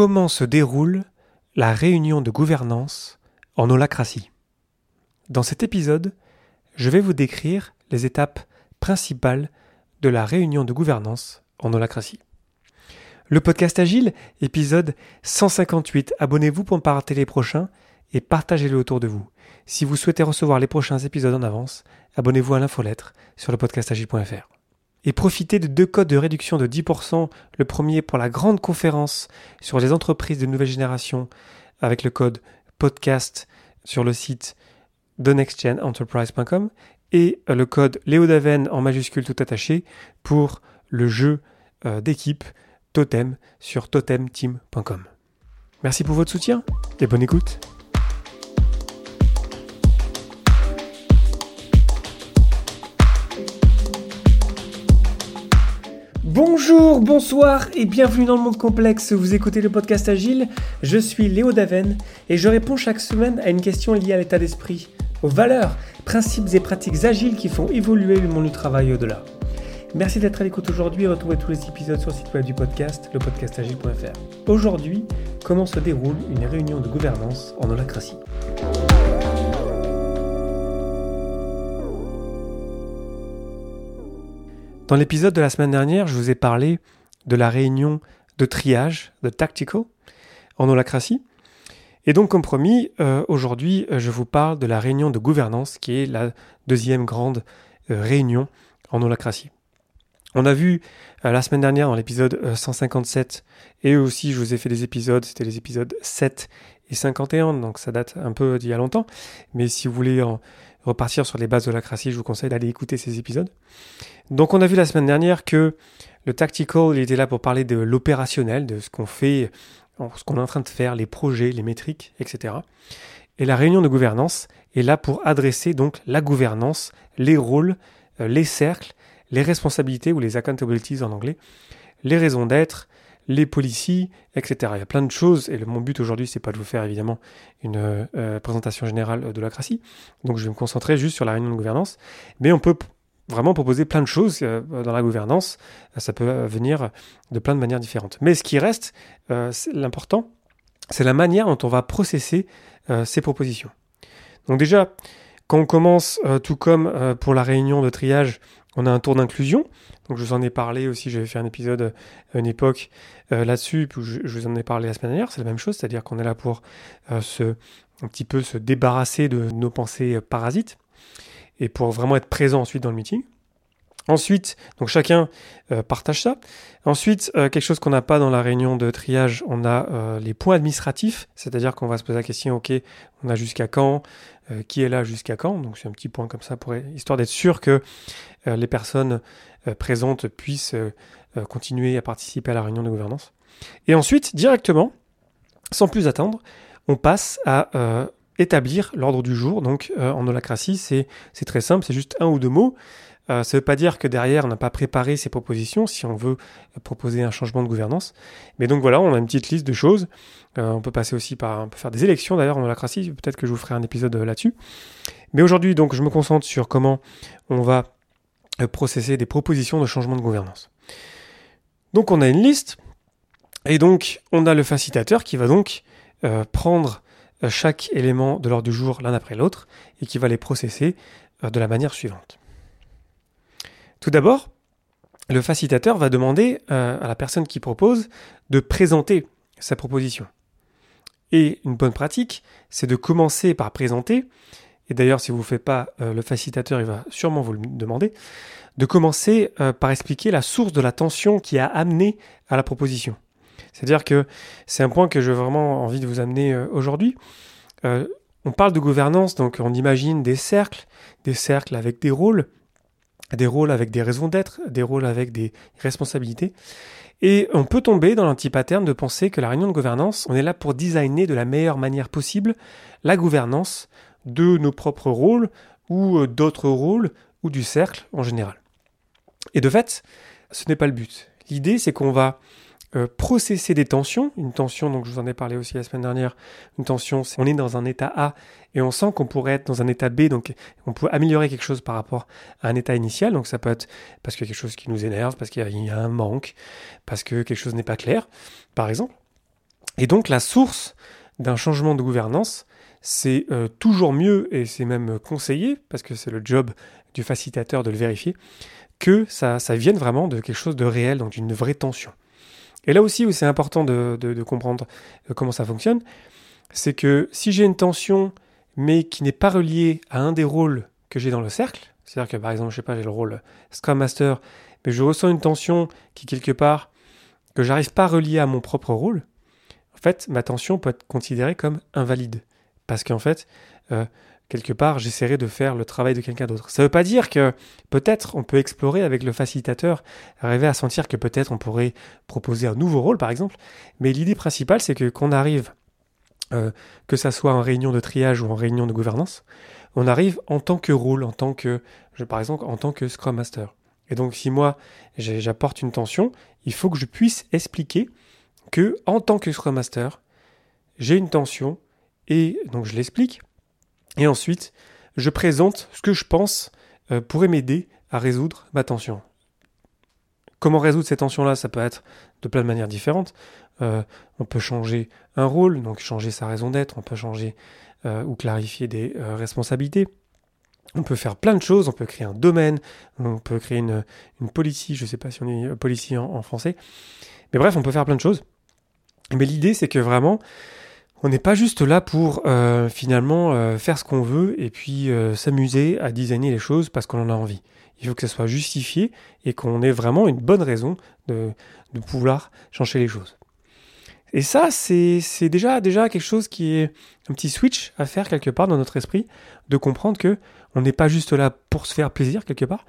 comment se déroule la réunion de gouvernance en holacratie. Dans cet épisode, je vais vous décrire les étapes principales de la réunion de gouvernance en holacratie. Le podcast Agile, épisode 158. Abonnez-vous pour ne pas rater les prochains et partagez-le autour de vous. Si vous souhaitez recevoir les prochains épisodes en avance, abonnez-vous à l'infolettre sur le podcastagile.fr et profitez de deux codes de réduction de 10%. Le premier pour la grande conférence sur les entreprises de nouvelle génération avec le code podcast sur le site thenextgenenterprise.com et le code Léodaven en majuscule tout attaché pour le jeu euh, d'équipe Totem sur totemteam.com. Merci pour votre soutien et bonne écoute. Bonjour, bonsoir et bienvenue dans le monde complexe. Vous écoutez le podcast Agile. Je suis Léo Daven et je réponds chaque semaine à une question liée à l'état d'esprit, aux valeurs, principes et pratiques agiles qui font évoluer le monde du travail au-delà. Merci d'être à l'écoute aujourd'hui et retrouvez tous les épisodes sur le site web du podcast, lepodcastagile.fr. Aujourd'hui, comment se déroule une réunion de gouvernance en holacratie? Dans l'épisode de la semaine dernière, je vous ai parlé de la réunion de triage, de tactical, en holacratie. Et donc, comme promis, euh, aujourd'hui, euh, je vous parle de la réunion de gouvernance, qui est la deuxième grande euh, réunion en holacratie. On a vu la semaine dernière dans l'épisode 157, et aussi je vous ai fait des épisodes, c'était les épisodes 7 et 51, donc ça date un peu d'il y a longtemps, mais si vous voulez en, repartir sur les bases de l'holacratie, je vous conseille d'aller écouter ces épisodes. Donc on a vu la semaine dernière que le tactical, était là pour parler de l'opérationnel, de ce qu'on fait, ce qu'on est en train de faire, les projets, les métriques, etc. Et la réunion de gouvernance est là pour adresser donc la gouvernance, les rôles, euh, les cercles, les responsabilités ou les accountabilities en anglais, les raisons d'être, les policiers, etc. Il y a plein de choses, et mon but aujourd'hui, c'est pas de vous faire évidemment une euh, présentation générale de l'holacratie, donc je vais me concentrer juste sur la réunion de gouvernance, mais on peut vraiment proposer plein de choses euh, dans la gouvernance. Ça peut euh, venir de plein de manières différentes. Mais ce qui reste, euh, l'important, c'est la manière dont on va processer ces propositions. Donc déjà, quand on commence, tout comme pour la réunion de triage, on a un tour d'inclusion. Donc je vous en ai parlé aussi, j'avais fait un épisode à une époque là-dessus, puis je, vous en ai parlé la semaine dernière, c'est la même chose, c'est-à-dire qu'on est là pour se, un petit peu se débarrasser de nos pensées parasites et pour vraiment être présent ensuite dans le meeting. Ensuite, donc chacun euh, partage ça. Ensuite, euh, quelque chose qu'on n'a pas dans la réunion de triage, on a euh, les points administratifs, c'est-à-dire qu'on va se poser la question, ok, on a jusqu'à quand, qui est là jusqu'à quand, donc c'est un petit point comme ça pour histoire d'être sûr que les personnes présentes puissent continuer à participer à la réunion de gouvernance. Et ensuite, directement, sans plus attendre, on passe à établir l'ordre du jour. Donc euh, en holacratie, c'est très simple, c'est juste un ou deux mots. Euh, ça ne veut pas dire que derrière, on n'a pas préparé ces propositions si on veut proposer un changement de gouvernance. Mais donc voilà, on a une petite liste de choses. Euh, on peut passer aussi par, on peut faire des élections d'ailleurs en holacratie. Peut-être que je vous ferai un épisode là-dessus. Mais aujourd'hui, donc, je me concentre sur comment on va processer des propositions de changement de gouvernance. Donc on a une liste. Et donc, on a le facilitateur qui va donc prendre euh, chaque élément de l'ordre du jour l'un après l'autre et qui va les processer euh, de la manière suivante. Tout d'abord, le facilitateur va demander euh, à la personne qui propose de présenter sa proposition. Et une bonne pratique, c'est de commencer par présenter, et d'ailleurs si vous ne faites pas, le facilitateur il va sûrement vous le demander, de commencer par expliquer la source de la tension qui a amené à la proposition. C'est-à-dire que c'est un point que j'ai vraiment envie de vous amener euh, aujourd'hui. Euh, on parle de gouvernance, donc on imagine des cercles, des cercles avec des rôles, des rôles avec des raisons d'être, des rôles avec des responsabilités. Et on peut tomber dans l'anti-pattern de penser que la réunion de gouvernance, on est là pour designer de la meilleure manière possible la gouvernance de nos propres rôles ou euh, d'autres rôles ou du cercle en général. Et de fait, ce n'est pas le but. L'idée, c'est qu'on va euh, processer des tensions. Une tension, donc je vous en ai parlé aussi la semaine dernière, une tension, c'est on est dans un état A et on sent qu'on pourrait être dans un état B, donc on peut améliorer quelque chose par rapport à un état initial. Donc ça peut être parce qu'il y a quelque chose qui nous énerve, parce qu'il y, a un manque, parce que quelque chose n'est pas clair, par exemple. Et donc la source d'un changement de gouvernance, c'est euh, toujours mieux, et c'est même conseillé, parce que c'est le job du facilitateur de le vérifier, que ça, vienne vraiment de quelque chose de réel, donc d'une vraie tension. Et là aussi où c'est important de, de, comprendre euh, comment ça fonctionne, c'est que si j'ai une tension, mais qui n'est pas reliée à un des rôles que j'ai dans le cercle, c'est-à-dire que par exemple, je sais pas, j'ai le rôle Scrum Master, mais je ressens une tension qui quelque part que j'arrive pas à relier à mon propre rôle, en fait, ma tension peut être considérée comme invalide. Parce qu'en fait, euh, quelque part, j'essaierai de faire le travail de quelqu'un d'autre. Ça ne veut pas dire que peut-être on peut explorer avec le facilitateur, arriver à sentir que peut-être on pourrait proposer un nouveau rôle, par exemple. Mais l'idée principale, c'est que qu'on arrive, euh, que ça soit en réunion de triage ou en réunion de gouvernance, on arrive en tant que rôle, en tant que, par exemple, en tant que Scrum Master. Et donc, si moi j'apporte une tension, il faut que je puisse expliquer que, en tant que Scrum Master, j'ai une tension et donc je l'explique et ensuite, je présente ce que je pense euh, pourrait m'aider à résoudre ma tension. Comment résoudre cette tension-là? Ça peut être de plein de manières différentes. Euh, on peut changer un rôle, donc changer sa raison d'être, on peut changer euh, ou clarifier des responsabilités. On peut faire plein de choses, on peut créer un domaine, on peut créer une, une policy, je ne sais pas si on est policy en, français. Mais bref, on peut faire plein de choses. Mais l'idée, c'est que vraiment, on n'est pas juste là pour euh, finalement euh, faire ce qu'on veut et puis euh, s'amuser à designer les choses parce qu'on en a envie. Il faut que ça soit justifié et qu'on ait vraiment une bonne raison de, pouvoir changer les choses. Et ça, c'est déjà, déjà quelque chose qui est un petit switch à faire quelque part dans notre esprit, de comprendre que on n'est pas juste là pour se faire plaisir quelque part,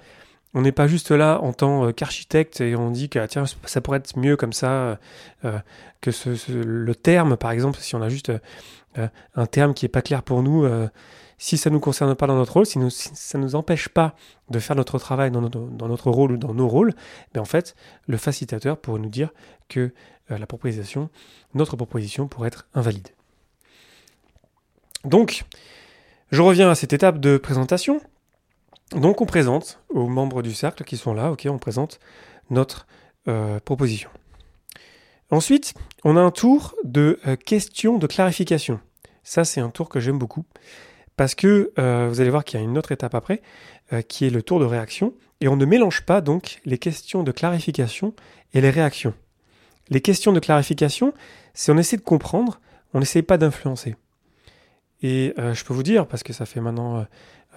on n'est pas juste là en tant euh, qu'architecte et on dit que ah, tiens ça pourrait être mieux comme ça euh, euh, que le terme par exemple si on a juste un terme qui est pas clair pour nous si ça nous concerne pas dans notre rôle si, ça nous empêche pas de faire notre travail dans notre, dans notre rôle ou dans nos rôles ben en fait le facilitateur pourrait nous dire que la proposition notre proposition pourrait être invalide. Donc je reviens à cette étape de présentation donc on présente aux membres du cercle qui sont là, ok, on présente notre euh, proposition. Ensuite, on a un tour de euh, questions de clarification. Ça, c'est un tour que j'aime beaucoup parce que euh, vous allez voir qu'il y a une autre étape après qui est le tour de réaction et on ne mélange pas donc les questions de clarification et les réactions. Les questions de clarification, c'est on essaie de comprendre, on n'essaie pas d'influencer. Et je peux vous dire, parce que ça fait maintenant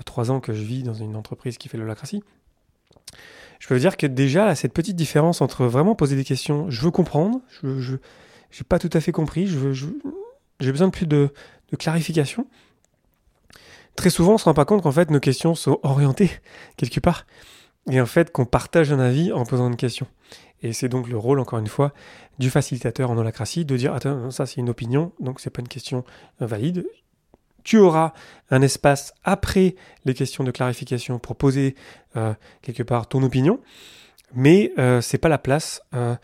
trois ans que je vis dans une entreprise qui fait l'holacratie, je peux vous dire que déjà, cette petite différence entre vraiment poser des questions, je veux comprendre, je n'ai pas tout à fait compris, je j'ai besoin de plus de, clarification. Très souvent, on se rend pas compte qu'en fait, nos questions sont orientées quelque part. Et en fait, qu'on partage un avis en posant une question. Et c'est donc le rôle, encore une fois, du facilitateur en holacratie de dire Attends, ça c'est une opinion, donc c'est pas une question valide tu auras un espace après les questions de clarification pour poser euh, quelque part ton opinion, mais euh, c'est pas la place euh,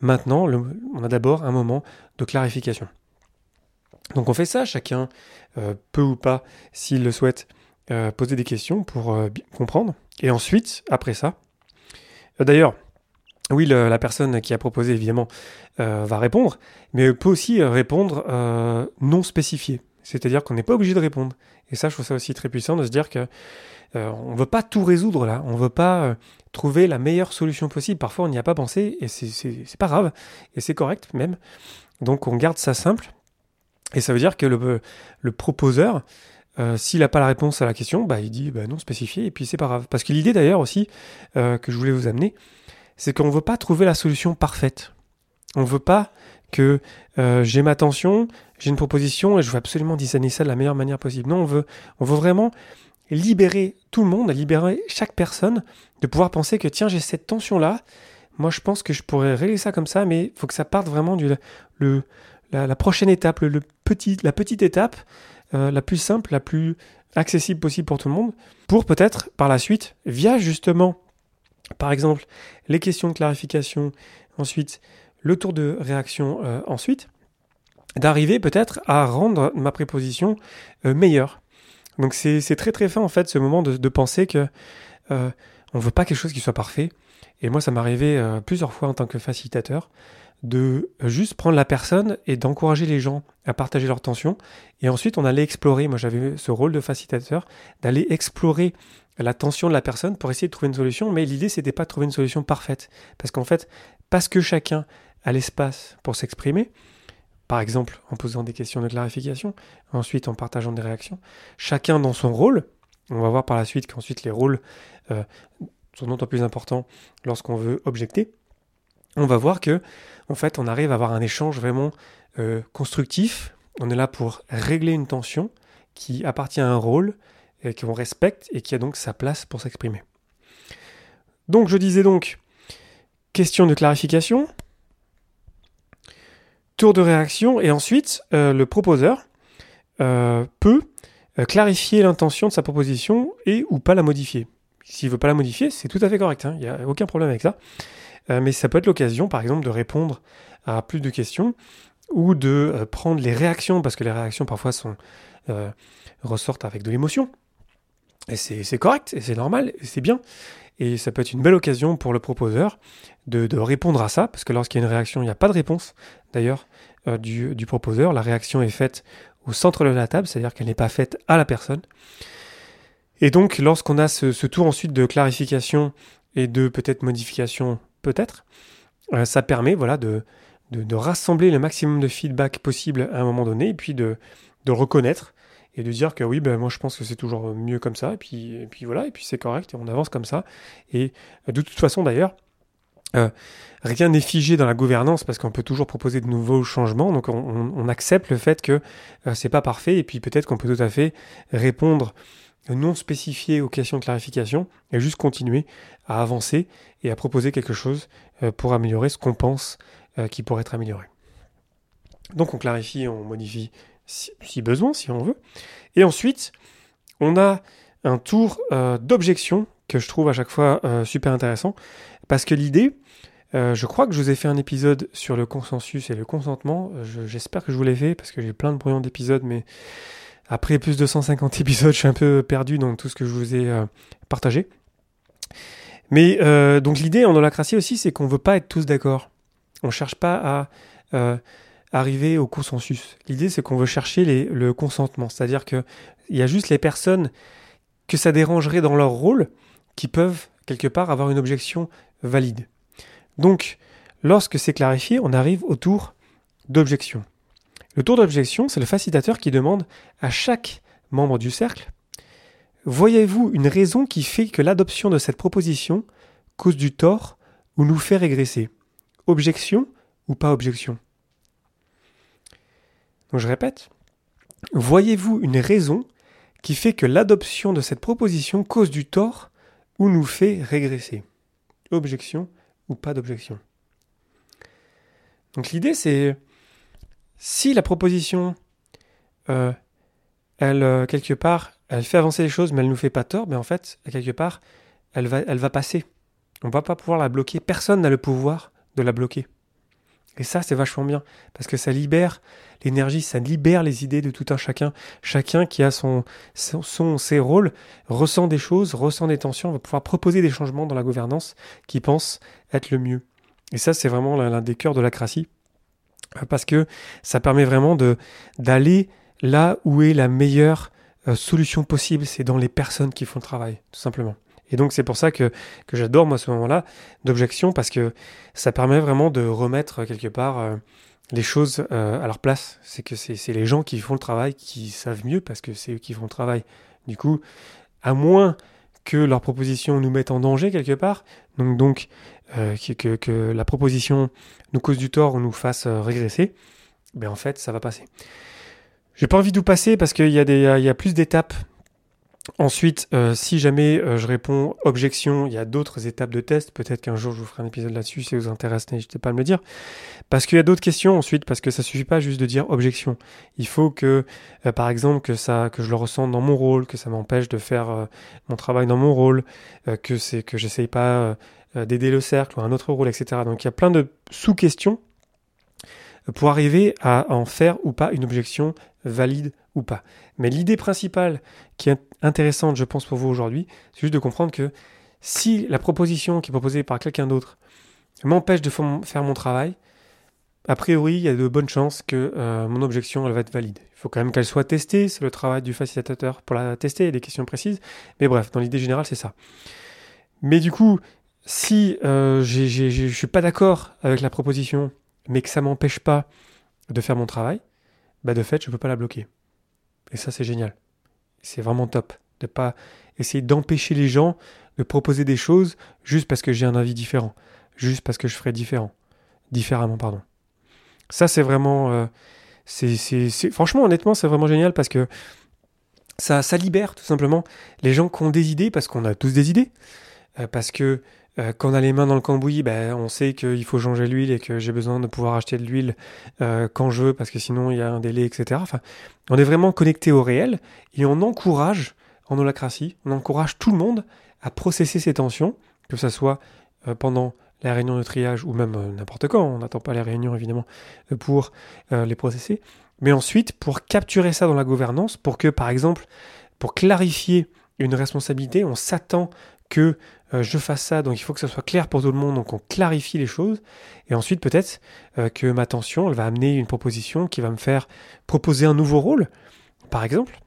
maintenant. on a d'abord un moment de clarification. Donc on fait ça, chacun peut ou pas, s'il le souhaite, poser des questions pour comprendre. Et ensuite, après ça, d'ailleurs, oui, la personne qui a proposé, évidemment, va répondre, mais peut aussi répondre non spécifié. C'est-à-dire qu'on n'est pas obligé de répondre. Et ça, je trouve ça aussi très puissant de se dire que euh, on ne veut pas tout résoudre là. On ne veut pas euh, trouver la meilleure solution possible. Parfois, on n'y a pas pensé et c'est pas grave. Et c'est correct même. Donc, on garde ça simple. Et ça veut dire que le, proposeur, euh, s'il n'a pas la réponse à la question, bah, il dit bah, non spécifié et puis c'est pas grave. Parce que l'idée d'ailleurs aussi que je voulais vous amener, c'est qu'on ne veut pas trouver la solution parfaite. On ne veut pas que j'ai ma tension, j'ai une proposition et je veux absolument designer ça de la meilleure manière possible. Non, on veut, vraiment libérer tout le monde, libérer chaque personne de pouvoir penser que tiens, j'ai cette tension-là. Moi, je pense que je pourrais régler ça comme ça, mais il faut que ça parte vraiment du le, la, prochaine étape, la petite étape, euh, la plus simple, la plus accessible possible pour tout le monde, pour peut-être par la suite, via justement, par exemple, les questions de clarification, ensuite le tour de réaction, euh, ensuite, d'arriver peut-être à rendre ma préposition euh, meilleure. Donc c'est très très fin en fait ce moment de, penser que euh, on veut pas quelque chose qui soit parfait. Et moi ça m'est arrivé euh, plusieurs fois en tant que facilitateur de juste prendre la personne et d'encourager les gens à partager leurs tensions. Et ensuite, on allait explorer, moi j'avais ce rôle de facilitateur, d'aller explorer la tension de la personne pour essayer de trouver une solution. Mais l'idée, c'était pas de trouver une solution parfaite. Parce qu'en fait, parce que chacun a l'espace pour s'exprimer, par exemple en posant des questions de clarification, ensuite en partageant des réactions, chacun dans son rôle, on va voir par la suite qu'ensuite les rôles euh, sont d'autant plus importants lorsqu'on veut objecter, on va voir que en fait on arrive à avoir un échange vraiment euh, constructif. On est là pour régler une tension qui appartient à un rôle et qu'on respecte et qui a donc sa place pour s'exprimer. Donc je disais donc question de clarification, tour de réaction et ensuite euh, le proposeur euh, peut clarifier l'intention de sa proposition et ou pas la modifier. S'il veut pas la modifier, c'est tout à fait correct, hein. il n'y a aucun problème avec ça. Euh, mais ça peut être l'occasion, par exemple, de répondre à plus de questions ou de euh, prendre les réactions, parce que les réactions parfois sont, euh, ressortent avec de l'émotion. Et c'est correct, et c'est normal, et c'est bien. Et ça peut être une belle occasion pour le proposeur de, répondre à ça, parce que lorsqu'il y a une réaction, il n'y a pas de réponse, d'ailleurs, du, du, proposeur. La réaction est faite au centre de la table, c'est-à-dire qu'elle n'est pas faite à la personne. Et donc, lorsqu'on a ce, tour ensuite de clarification et de peut-être modification peut-être, euh, ça permet voilà, de, rassembler le maximum de feedback possible à un moment donné, et puis de reconnaître et de dire que oui, ben, moi je pense que c'est toujours mieux comme ça, et puis, et puis voilà, et puis c'est correct, et on avance comme ça. Et euh, de toute façon d'ailleurs, euh, rien n'est figé dans la gouvernance parce qu'on peut toujours proposer de nouveaux changements, donc on, accepte le fait que c'est pas parfait, et puis peut-être qu'on peut tout à fait répondre non spécifié aux questions de clarification et juste continuer à avancer et à proposer quelque chose euh, pour améliorer ce qu'on pense euh, qui pourrait être amélioré. Donc on clarifie, on modifie si, besoin, si on veut. Et ensuite, on a un tour euh, d'objection que je trouve à chaque fois super intéressant parce que l'idée, je crois que je vous ai fait un épisode sur le consensus et le consentement. J'espère que je vous l'ai fait parce que j'ai plein de brouillons d'épisodes, mais après plus de 150 épisodes, je suis un peu perdu dans tout ce que je vous ai euh, partagé. Mais euh, donc l'idée en holacratie aussi, c'est qu'on ne veut pas être tous d'accord. On ne cherche pas à euh, arriver au consensus. L'idée, c'est qu'on veut chercher le consentement. C'est-à-dire qu'il y a juste les personnes que ça dérangerait dans leur rôle qui peuvent, quelque part, avoir une objection valide. Donc, lorsque c'est clarifié, on arrive au tour d'objection. Le tour d'objection, c'est le facilitateur qui demande à chaque membre du cercle Voyez-vous une raison qui fait que l'adoption de cette proposition cause du tort ou nous fait régresser? Objection ou pas objection? Donc je répète Voyez-vous une raison qui fait que l'adoption de cette proposition cause du tort ou nous fait régresser? Objection ou pas d'objection? Donc l'idée c'est si la proposition, euh, elle, euh, quelque part, elle fait avancer les choses, mais elle ne nous fait pas tort, mais en fait, quelque part, elle va, elle va passer. On ne va pas pouvoir la bloquer. Personne n'a le pouvoir de la bloquer. Et ça, c'est vachement bien, parce que ça libère l'énergie, ça libère les idées de tout un chacun. Chacun qui a son, son, ses rôles ressent des choses, ressent des tensions, va pouvoir proposer des changements dans la gouvernance qui pense être le mieux. Et ça, c'est vraiment l'un des cœurs de la cratie parce que ça permet vraiment d'aller là où est la meilleure euh, solution possible, c'est dans les personnes qui font le travail, tout simplement. Et donc c'est pour ça que, que j'adore moi ce moment-là d'objection, parce que ça permet vraiment de remettre quelque part euh, les choses euh, à leur place. C'est que c'est les gens qui font le travail qui savent mieux, parce que c'est eux qui font le travail. Du coup, à moins que leur proposition nous mette en danger quelque part, donc, donc euh, que, que, la proposition nous cause du tort ou nous fasse euh, régresser, ben en fait, ça va passer. J'ai pas envie de vous passer parce qu'il y, a des, y a plus d'étapes. Ensuite, euh, si jamais je réponds objection, il y a d'autres étapes de test. Peut-être qu'un jour je vous ferai un épisode là-dessus si vous intéresse, n'hésitez pas à me le dire. Parce qu'il y a d'autres questions ensuite, parce que ça suffit pas juste de dire objection. Il faut que, par exemple, que ça, que je le ressente dans mon rôle, que ça m'empêche de faire mon travail dans mon rôle, que c'est que j'essaye pas euh, d'aider le cercle ou un autre rôle, etc. Donc il y a plein de sous-questions pour arriver à en faire ou pas une objection valide ou pas. Mais l'idée principale qui est intéressante, je pense, pour vous aujourd'hui, c'est juste de comprendre que si la proposition qui est proposée par quelqu'un d'autre m'empêche de faire mon travail, a priori, il y a de bonnes chances que euh, mon objection, elle va être valide. Il faut quand même qu'elle soit testée, c'est le travail du facilitateur pour la tester, il des questions précises. Mais bref, dans l'idée générale, c'est ça. Mais du coup, si euh, je ne suis pas d'accord avec la proposition, mais que ça m'empêche pas de faire mon travail, bah de fait, je ne peux pas la bloquer. Et ça, c'est génial. C'est vraiment top de pas essayer d'empêcher les gens de proposer des choses juste parce que j'ai un avis différent, juste parce que je ferai différent, différemment, pardon. Ça, c'est vraiment, euh, c'est, franchement, honnêtement, c'est vraiment génial parce que ça, ça libère tout simplement les gens qui ont des idées, parce qu'on a tous des idées, euh, parce que euh, quand on a les mains dans le cambouis, ben, on sait qu'il faut changer l'huile et que j'ai besoin de pouvoir acheter de l'huile quand je veux parce que sinon il y a un délai, etc. On est vraiment connecté au réel et on encourage en holacratie, on encourage tout le monde à processer ces tensions, que ce soit euh, pendant la réunion de triage ou même euh, n'importe quand, on n'attend pas les réunions évidemment euh, pour les processer, mais ensuite pour capturer ça dans la gouvernance, pour que par exemple, pour clarifier une responsabilité, on s'attend que je fasse ça, donc il faut que ça soit clair pour tout le monde, donc on clarifie les choses, et ensuite peut-être que ma tension, elle va amener une proposition qui va me faire proposer un nouveau rôle, par exemple,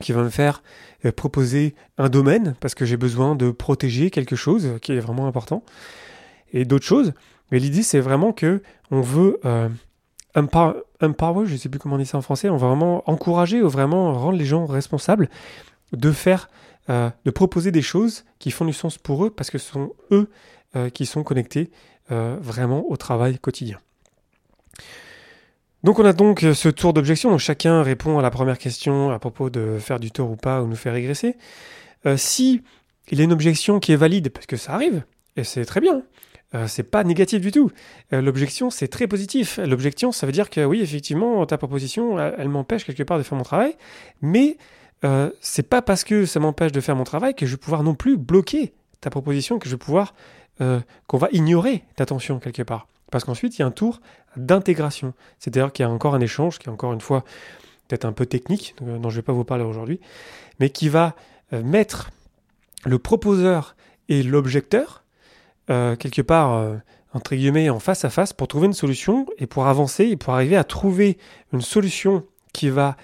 qui va me faire euh, proposer un domaine parce que j'ai besoin de protéger quelque chose qui est vraiment important et d'autres choses. Mais l'idée, c'est vraiment que on veut euh, empower, je ne sais plus comment on dit ça en français, on va vraiment encourager ou vraiment rendre les gens responsables de faire, euh, de proposer des choses qui font du sens pour eux parce que ce sont eux qui sont connectés vraiment au travail quotidien. Donc on a donc euh, ce tour d'objection, donc chacun répond à la première question à propos de faire du tort ou pas ou nous faire régresser. Euh, si il y a une objection qui est valide, parce que ça arrive, et c'est très bien, euh, c'est pas négatif du tout. L'objection, c'est très positif. L'objection, ça veut dire que oui, effectivement, ta proposition, elle, m'empêche quelque part de faire mon travail, mais c'est pas parce que ça m'empêche de faire mon travail que je vais pouvoir non plus bloquer ta proposition, que je vais pouvoir, qu'on va ignorer ta tension quelque part. Parce qu'ensuite, il y a un tour d'intégration. C'est-à-dire qu'il y a encore un échange qui est encore une fois peut-être un peu technique, euh, dont je ne vais pas vous parler aujourd'hui, mais qui va euh, mettre le proposeur et l'objecteur euh, quelque part entre guillemets en face à face pour trouver une solution et pour avancer et pour arriver à trouver une solution qui va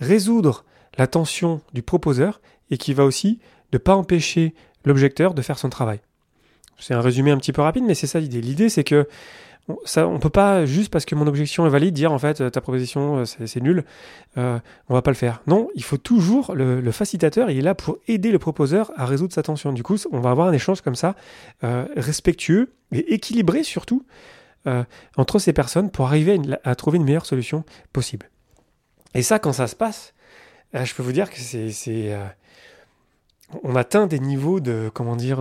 résoudre la tension du proposeur et qui va aussi ne pas empêcher l'objecteur de faire son travail. C'est un résumé un petit peu rapide, mais c'est ça l'idée. L'idée, c'est que ça, on peut pas juste parce que mon objection est valide dire en fait ta proposition euh, c'est nul, euh, on va pas le faire. Non, il faut toujours le, facilitateur, il est là pour aider le proposeur à résoudre sa tension. Du coup, on va avoir un échange comme ça, euh, respectueux et équilibré surtout entre ces personnes pour arriver à, trouver une meilleure solution possible. Et ça, quand ça se passe, je peux vous dire que c'est, on atteint des niveaux de comment dire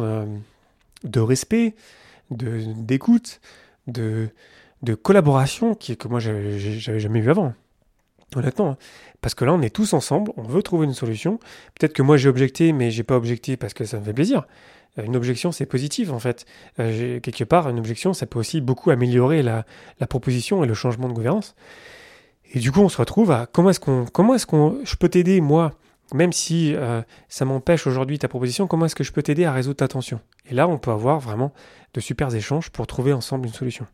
de respect, d'écoute de, de collaboration qui, que moi j'avais jamais vu avant. Honnêtement. Hein. Parce que là, on est tous ensemble, on veut trouver une solution. Peut-être que moi j'ai objecté, mais j'ai pas objecté parce que ça me fait plaisir. Euh, une objection, c'est positif en fait. Euh, quelque part, une objection, ça peut aussi beaucoup améliorer la, la, proposition et le changement de gouvernance. Et du coup, on se retrouve à comment est-ce qu'on, comment est-ce qu'on, je peux t'aider moi, même si euh, ça m'empêche aujourd'hui ta proposition, comment est-ce que je peux t'aider à résoudre ta tension? Et là, on peut avoir vraiment de super échanges pour trouver ensemble une solution.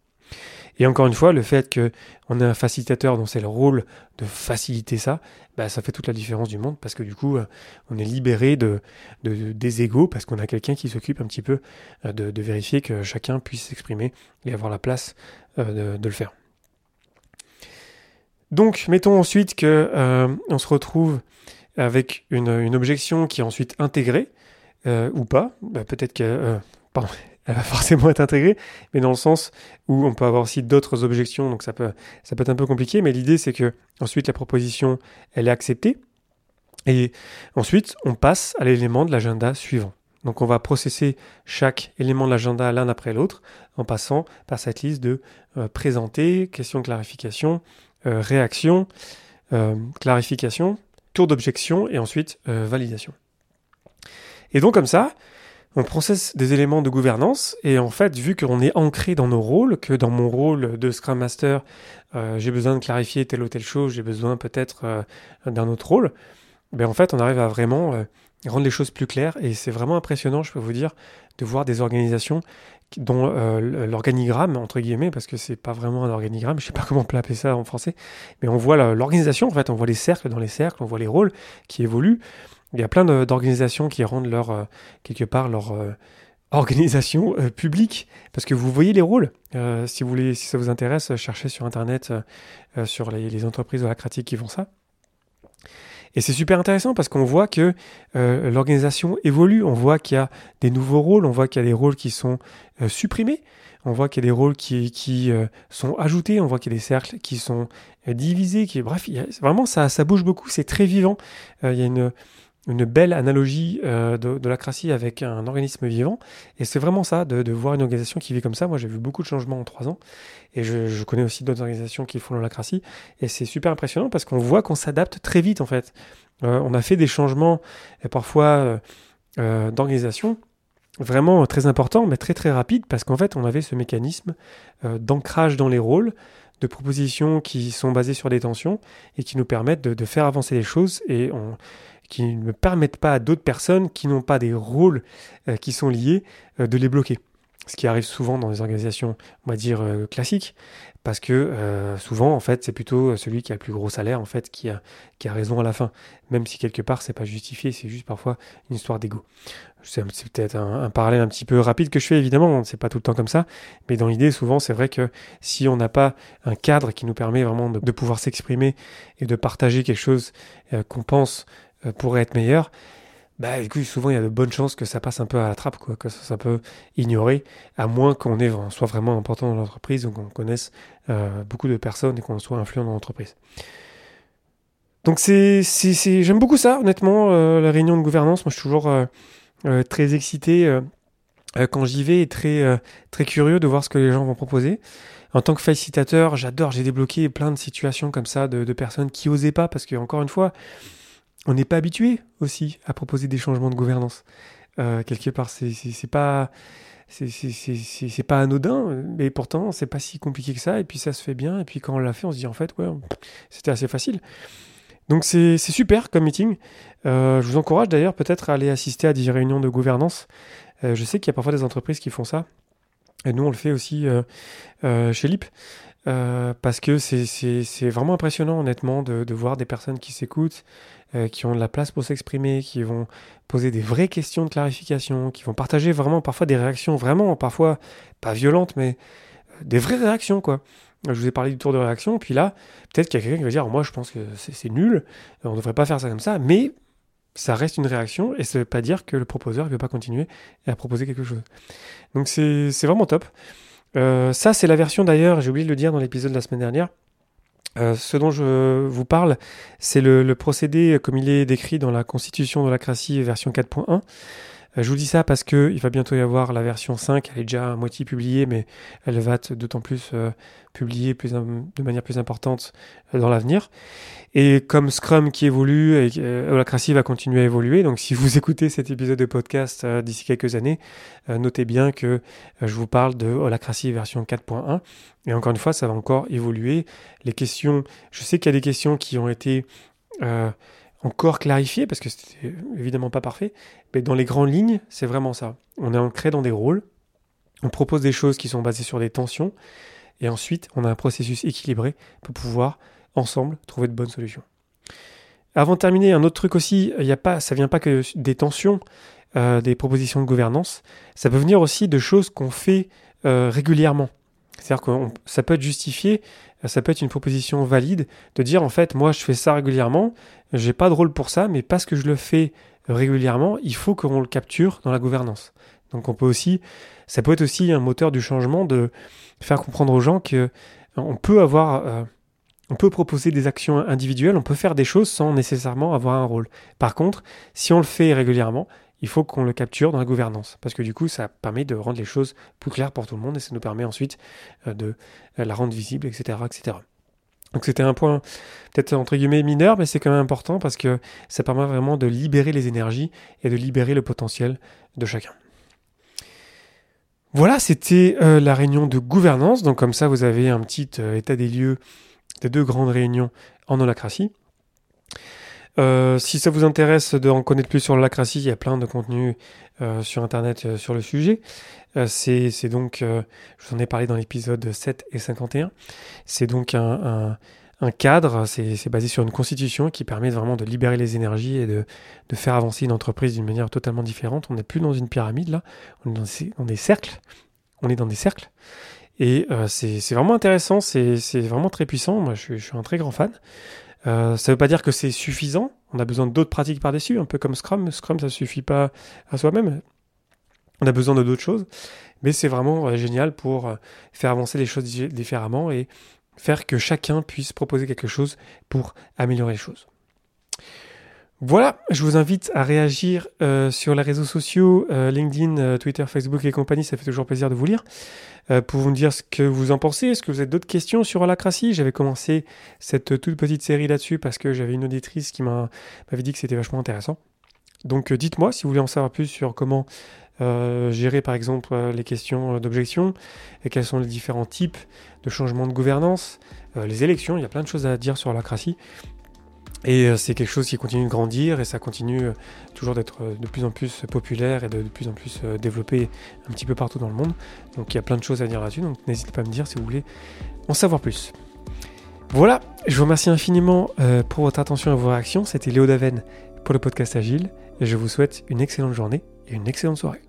Et encore une fois, le fait qu'on ait un facilitateur dont c'est le rôle de faciliter ça, bah, ça fait toute la différence du monde parce que du coup, euh, on est libéré de, des égaux parce qu'on a quelqu'un qui s'occupe un petit peu euh, de, vérifier que chacun puisse s'exprimer et avoir la place de, le faire. Donc, mettons ensuite que on se retrouve avec une, objection qui est ensuite intégrée, euh, ou pas, bah, peut-être qu'elle euh, va forcément être intégrée, mais dans le sens où on peut avoir aussi d'autres objections, donc ça peut, ça peut être un peu compliqué, mais l'idée c'est que ensuite la proposition, elle est acceptée, et ensuite on passe à l'élément de l'agenda suivant. Donc on va processer chaque élément de l'agenda l'un après l'autre en passant par cette liste de euh, présenter, question clarification, réaction, clarification, tour d'objection et ensuite euh, validation. Et donc comme ça, on processe des éléments de gouvernance et en fait, vu qu'on est ancré dans nos rôles, que dans mon rôle de Scrum Master, euh, j'ai besoin de clarifier telle ou telle chose, j'ai besoin peut-être euh, d'un autre rôle, ben en fait, on arrive à vraiment rendre les choses plus claires. Et c'est vraiment impressionnant, je peux vous dire, de voir des organisations dont euh, l'organigramme, entre guillemets, parce que c'est pas vraiment un organigramme, je sais pas comment on peut appeler ça en français, mais on voit l'organisation, en fait, on voit les cercles dans les cercles, on voit les rôles qui évoluent. Il y a plein d'organisations qui rendent leur, euh, quelque part leur euh, organisation publique, parce que vous voyez les rôles. si, vous voulez, si ça vous intéresse, cherchez sur Internet sur les, entreprises holacratiques qui font ça. Et c'est super intéressant parce qu'on voit que euh, l'organisation évolue, on voit qu'il y a des nouveaux rôles, on voit qu'il y a des rôles qui sont euh, supprimés, on voit qu'il y a des rôles qui, qui euh, sont ajoutés, on voit qu'il y a des cercles qui sont divisés, qui, bref, vraiment ça, ça bouge beaucoup, c'est très vivant. il y a une, une belle analogie euh, de, de l'acratie avec un organisme vivant. Et c'est vraiment ça, de, voir une organisation qui vit comme ça. Moi, j'ai vu beaucoup de changements en trois ans. Et je, connais aussi d'autres organisations qui font l'acratie. Et c'est super impressionnant parce qu'on voit qu'on s'adapte très vite, en fait. Euh, on a fait des changements, et parfois, euh, d'organisation vraiment très importants, mais très très rapides, parce qu'en fait, on avait ce mécanisme d'ancrage dans les rôles, de propositions qui sont basées sur des tensions et qui nous permettent de, faire avancer les choses. Et qui ne permettent pas à d'autres personnes qui n'ont pas des rôles euh, qui sont liés euh, de les bloquer. Ce qui arrive souvent dans les organisations, on va dire, euh, classiques, parce que souvent, en fait, c'est plutôt celui qui a le plus gros salaire, en fait, qui a, raison à la fin. Même si quelque part, c'est pas justifié, c'est juste parfois une histoire d'ego. C'est peut-être un, parallèle un petit peu rapide que je fais, évidemment, c'est pas tout le temps comme ça, mais dans l'idée, souvent, c'est vrai que si on n'a pas un cadre qui nous permet vraiment de, pouvoir s'exprimer et de partager quelque chose qu'on pense euh, pourrait être meilleur, bah, coup, souvent, il y a de bonnes chances que ça passe un peu à la trappe, quoi, que ça, peut ignorer, à moins qu'on soit vraiment important dans l'entreprise ou qu'on connaisse euh, beaucoup de personnes et qu'on soit influent dans l'entreprise. Donc, j'aime beaucoup ça, honnêtement, euh, la réunion de gouvernance. Moi, je suis toujours très excité quand j'y vais et très, très curieux de voir ce que les gens vont proposer. En tant que facilitateur, j'adore, j'ai débloqué plein de situations comme ça de, de personnes qui osaient pas, parce que, encore une fois, on n'est pas habitué aussi à proposer des changements de gouvernance. Euh, quelque part, c'est pas pas anodin, mais pourtant c'est pas si compliqué que ça. Et puis ça se fait bien. Et puis quand on l'a fait, on se dit en fait, ouais, c'était assez facile. Donc c'est super comme meeting. Euh, je vous encourage d'ailleurs peut-être à aller assister à des réunions de gouvernance. Euh, je sais qu'il y a parfois des entreprises qui font ça. Et nous, on le fait aussi chez LIP. Parce que c'est vraiment impressionnant, honnêtement, de, de, voir des personnes qui s'écoutent, euh, qui ont de la place pour s'exprimer, qui vont poser des vraies questions de clarification, qui vont partager vraiment parfois des réactions vraiment, parfois pas violentes, mais euh, des vraies réactions, quoi. Je vous ai parlé du tour de réaction, puis là, peut-être qu'il y a quelqu'un qui va dire, moi je pense que c'est nul, on ne devrait pas faire ça comme ça, mais ça reste une réaction, et ça ne veut pas dire que le proposeur ne veut pas continuer à proposer quelque chose. Donc c'est vraiment top. Euh, ça, c'est la version d'ailleurs, j'ai oublié de le dire dans l'épisode de la semaine dernière, euh, ce dont je vous parle, c'est le, procédé comme il est décrit dans la Constitution de la Cratie version 4.1. Euh, je vous dis ça parce que il va bientôt y avoir la version 5, elle est déjà à moitié publiée, mais elle va être d'autant plus euh, publiée de manière plus importante euh, dans l'avenir. Et comme Scrum qui évolue, et Holacracy va continuer à évoluer, donc si vous écoutez cet épisode de podcast d'ici quelques années, notez bien que je vous parle de Holacracy version 4.1. Et encore une fois, ça va encore évoluer. Les questions, je sais qu'il y a des questions qui ont été encore clarifié, parce que c'était évidemment pas parfait, mais dans les grandes lignes, c'est vraiment ça. On est ancré dans des rôles, on propose des choses qui sont basées sur des tensions, et ensuite on a un processus équilibré pour pouvoir ensemble trouver de bonnes solutions. Avant de terminer, un autre truc aussi, il y a pas, ça vient pas que des tensions, euh, des propositions de gouvernance, ça peut venir aussi de choses qu'on fait euh, régulièrement. C'est-à-dire que ça peut être justifié, ça peut être une proposition valide de dire en fait, moi je fais ça régulièrement, j'ai pas de rôle pour ça, mais parce que je le fais régulièrement, il faut qu'on le capture dans la gouvernance. Donc on peut aussi, ça peut être aussi un moteur du changement de faire comprendre aux gens que on peut avoir, euh, on peut proposer des actions individuelles, on peut faire des choses sans nécessairement avoir un rôle. Par contre, si on le fait régulièrement, il faut qu'on le capture dans la gouvernance. Parce que du coup, ça permet de rendre les choses plus claires pour tout le monde et ça nous permet ensuite euh, de euh, la rendre visible, etc. etc. Donc c'était un point peut-être entre guillemets mineur, mais c'est quand même important parce que ça permet vraiment de libérer les énergies et de libérer le potentiel de chacun. Voilà, c'était euh, la réunion de gouvernance. Donc comme ça, vous avez un petit état des lieux des deux grandes réunions en holacratie. Si ça vous intéresse d'en connaître plus sur l'holacratie, il y a plein de contenus sur Internet sur le sujet. c'est donc, je vous en ai parlé dans l'épisode 7 et 51, c'est donc un un cadre, c'est basé sur une constitution qui permet vraiment de libérer les énergies et de, faire avancer une entreprise d'une manière totalement différente. On n'est plus dans une pyramide là, on est dans des, cercles. On est dans des cercles. Et euh, c'est vraiment intéressant, c'est vraiment très puissant. Moi, je, suis un très grand fan. Euh, ça ne veut pas dire que c'est suffisant. On a besoin d'autres pratiques par-dessus, un peu comme Scrum. Scrum, ça ne suffit pas à soi-même. On a besoin de d'autres choses. Mais c'est vraiment euh, génial pour faire avancer les choses différemment et faire que chacun puisse proposer quelque chose pour améliorer les choses. Voilà, je vous invite à réagir euh, sur les réseaux sociaux, euh, LinkedIn, euh, Twitter, Facebook et compagnie, ça fait toujours plaisir de vous lire, pour vous dire ce que vous en pensez. Est-ce que vous avez d'autres questions sur Holacracy J'avais commencé cette toute petite série là-dessus parce que j'avais une auditrice qui m'avait dit que c'était vachement intéressant. Donc dites-moi si vous voulez en savoir plus sur comment gérer par exemple les questions d'objection et quels sont les différents types de changements de gouvernance, les élections, il y a plein de choses à dire sur l'acratie. Et c'est quelque chose qui continue de grandir et ça continue toujours d'être de plus en plus populaire et de, de plus en plus développé un petit peu partout dans le monde. Donc il y a plein de choses à dire là-dessus, donc n'hésitez pas à me dire si vous voulez en savoir plus. Voilà, je vous remercie infiniment pour votre attention et vos réactions. C'était Léo Daven pour le podcast Agile et je vous souhaite une excellente journée et une excellente soirée.